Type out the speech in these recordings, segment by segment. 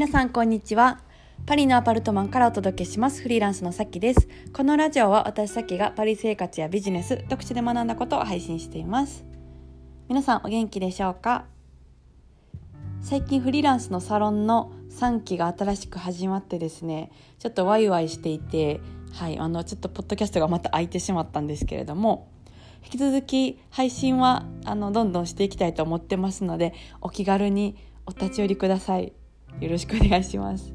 皆さんこんにちは。パリのアパルトマンからお届けします。フリーランスのさきです。このラジオは私さきがパリ生活やビジネス読書で学んだことを配信しています。皆さんお元気でしょうか？最近フリーランスのサロンの3期が新しく始まってですねちょっとワイワイしていてはいあのちょっとポッドキャストがまた空いてしまったんですけれども引き続き配信はあのどんどんしていきたいと思ってますのでお気軽にお立ち寄りください。よろしくお願いします。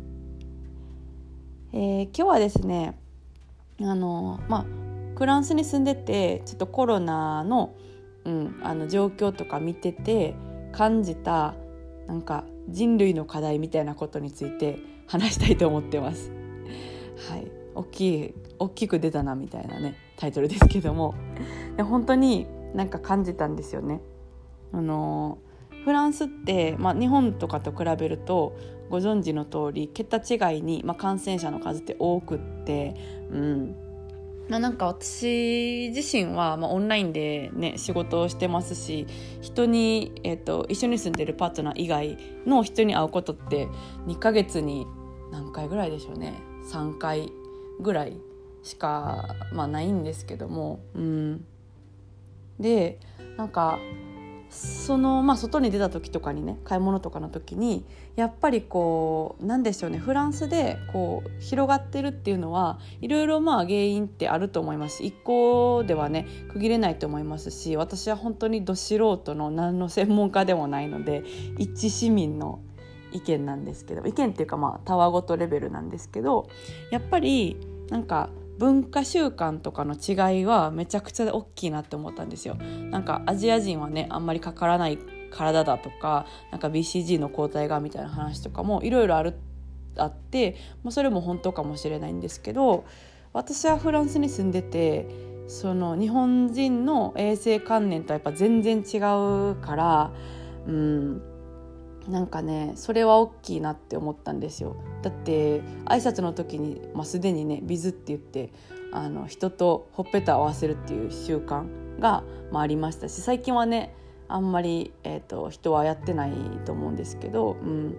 えー、今日はですねあのまあフランスに住んでてちょっとコロナの,、うん、あの状況とか見てて感じたなんか人類の課題みたいなことについて話したいと思ってます。はい、大きい大きく出たなみたいなねタイトルですけどもで本当になんか感じたんですよね。あのフランスって、まあ、日本とかと比べるとご存知の通り桁違いに、まあ、感染者の数って多くって、うん。まあ、なんか私自身は、まあ、オンラインで、ね、仕事をしてますし人に、えーと、一緒に住んでるパートナー以外の人に会うことって2ヶ月に何回ぐらいでしょうね。3回ぐらいしか、まあ、ないんですけども、うん、でなんかそのまあ外に出た時とかにね買い物とかの時にやっぱりこうなんでしょうねフランスでこう広がってるっていうのはいろいろまあ原因ってあると思います。一個ではね区切れないと思いますし私は本当にど素人の何の専門家でもないので一致市民の意見なんですけど意見っていうかまあたわごとレベルなんですけどやっぱりなんか文化習慣とかの違いはめちゃくちゃ大きいなって思ったんですよ。なんかアジア人はねあんまりかからない体だとかなんか BCG の抗体がみたいな話とかもいろいろあるあって、まあ、それも本当かもしれないんですけど私はフランスに住んでてその日本人の衛生観念とはやっぱ全然違うからうんなんかねそれは大きいなって思ったんですよ。だって挨拶の時に、まあ、すでにねビズって言ってあの人とほっぺたを合わせるっていう習慣が、まあ、ありましたし最近はねあんまり、えーと、人はやってないと思うんですけど、うん、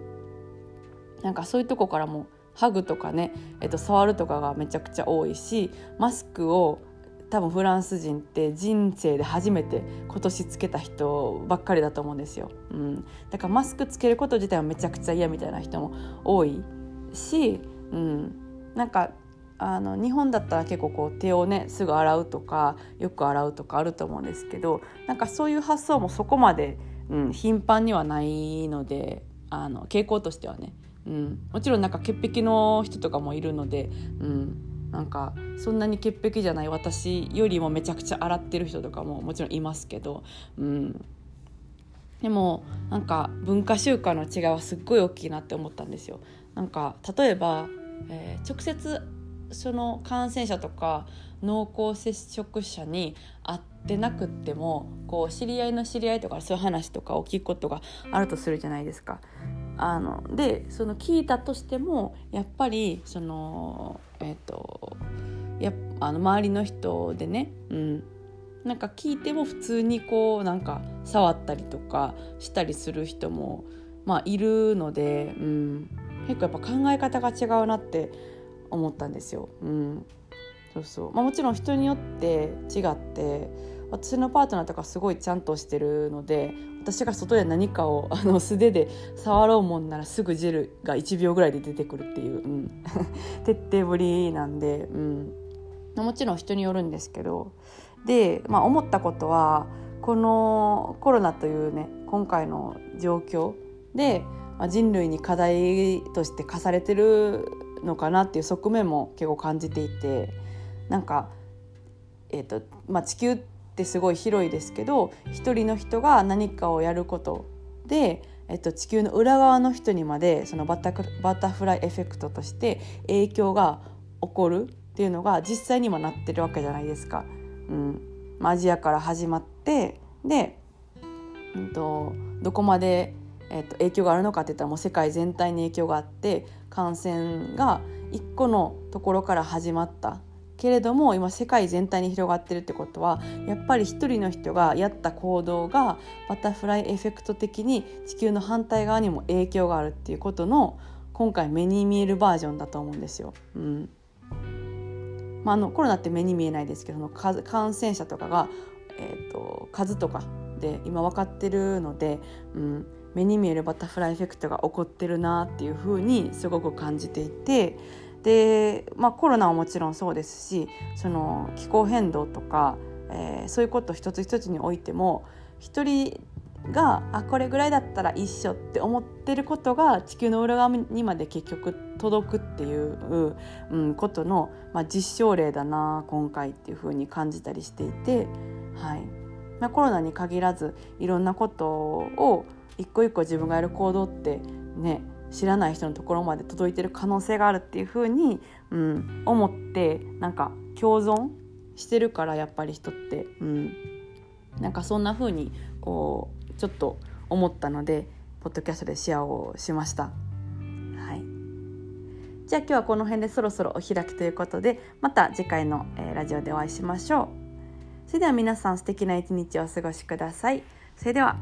なんかそういうとこからもハグとかね、えーと触るとかがめちゃくちゃ多いしマスクを多分フランス人って人生で初めて今年つけた人ばっかりだと思うんですよ、うん、だからマスクつけること自体はめちゃくちゃ嫌みたいな人も多いし、うん、なんかあの日本だったら結構こう手をねすぐ洗うとかよく洗うとかあると思うんですけどなんかそういう発想もそこまで、うん、頻繁にはないのであの傾向としてはね、うん、もちろんなんか潔癖の人とかもいるので、うん、なんかそんなに潔癖じゃない私よりもめちゃくちゃ洗ってる人とかももちろんいますけど、うん、でもなんか文化習慣の違いはすっごい大きいなって思ったんですよ。なんか例えば、えー、直接その感染者とか濃厚接触者に会ってなくってもこう知り合いの知り合いとかそういう話とかを聞くことがあるとするじゃないですか。あのでその聞いたとしてもやっぱりそのえっ、ー、とやあの周りの人でね、うん、なんか聞いても普通にこうなんか触ったりとかしたりする人も、まあ、いるので、うん、結構やっぱ考え方が違うなって思ったんですよ。うん、そうそう。まあ、もちろん人によって違って私のパートナーとかすごいちゃんとしてるので私が外で何かを あの素手で触ろうもんならすぐジェルが1秒ぐらいで出てくるっていう、うん、徹底ぶりなんで、うん、もちろん人によるんですけど。で、まあ、思ったことはこのコロナというね今回の状況で、ま、人類に課題として課されてるのかなっていう側面も結構感じていてなんか、えーとまあ、地球ってすごい広いですけど一人の人が何かをやることで、えっと、地球の裏側の人にまでそのバタバタフライエフェクトとして影響が起こるっていうのが実際にもなってるわけじゃないですか。うん、アジアから始まってで、うんと、どこまで、えっと、影響があるのかっていったらもう世界全体に影響があって感染が一個のところから始まったけれども今世界全体に広がってるってことはやっぱり一人の人がやった行動がバタフライエフェクト的に地球の反対側にも影響があるっていうことの今回目に見えるバージョンだと思うんですよ。うんまあ、あのコロナって目に見えないですけど感染者とかが、えーと、数とかで今分かってるので、うん、目に見えるバタフライエフェクトが起こってるなっていうふうにすごく感じていてで、まあ、コロナはもちろんそうですしその気候変動とか、えー、そういうこと一つ一つにおいても一人があこれぐらいだったら一緒って思ってることが地球の裏側にまで結局届くっていう、うん、ことの、まあ、実証例だな今回っていうふうに感じたりしていて、はい。まあ、コロナに限らずいろんなことを一個一個自分がやる行動ってね知らない人のところまで届いてる可能性があるっていうふうに、うん、思ってなんか共存してるからやっぱり人って、うん、なんかそんなふうにこうちょっと思ったのでポッドキャストでシェアをしました。はい、じゃあ今日はこの辺でそろそろお開きということでまた次回の、え、ラジオでお会いしましょう。それでは皆さん素敵な一日をお過ごしください。それでは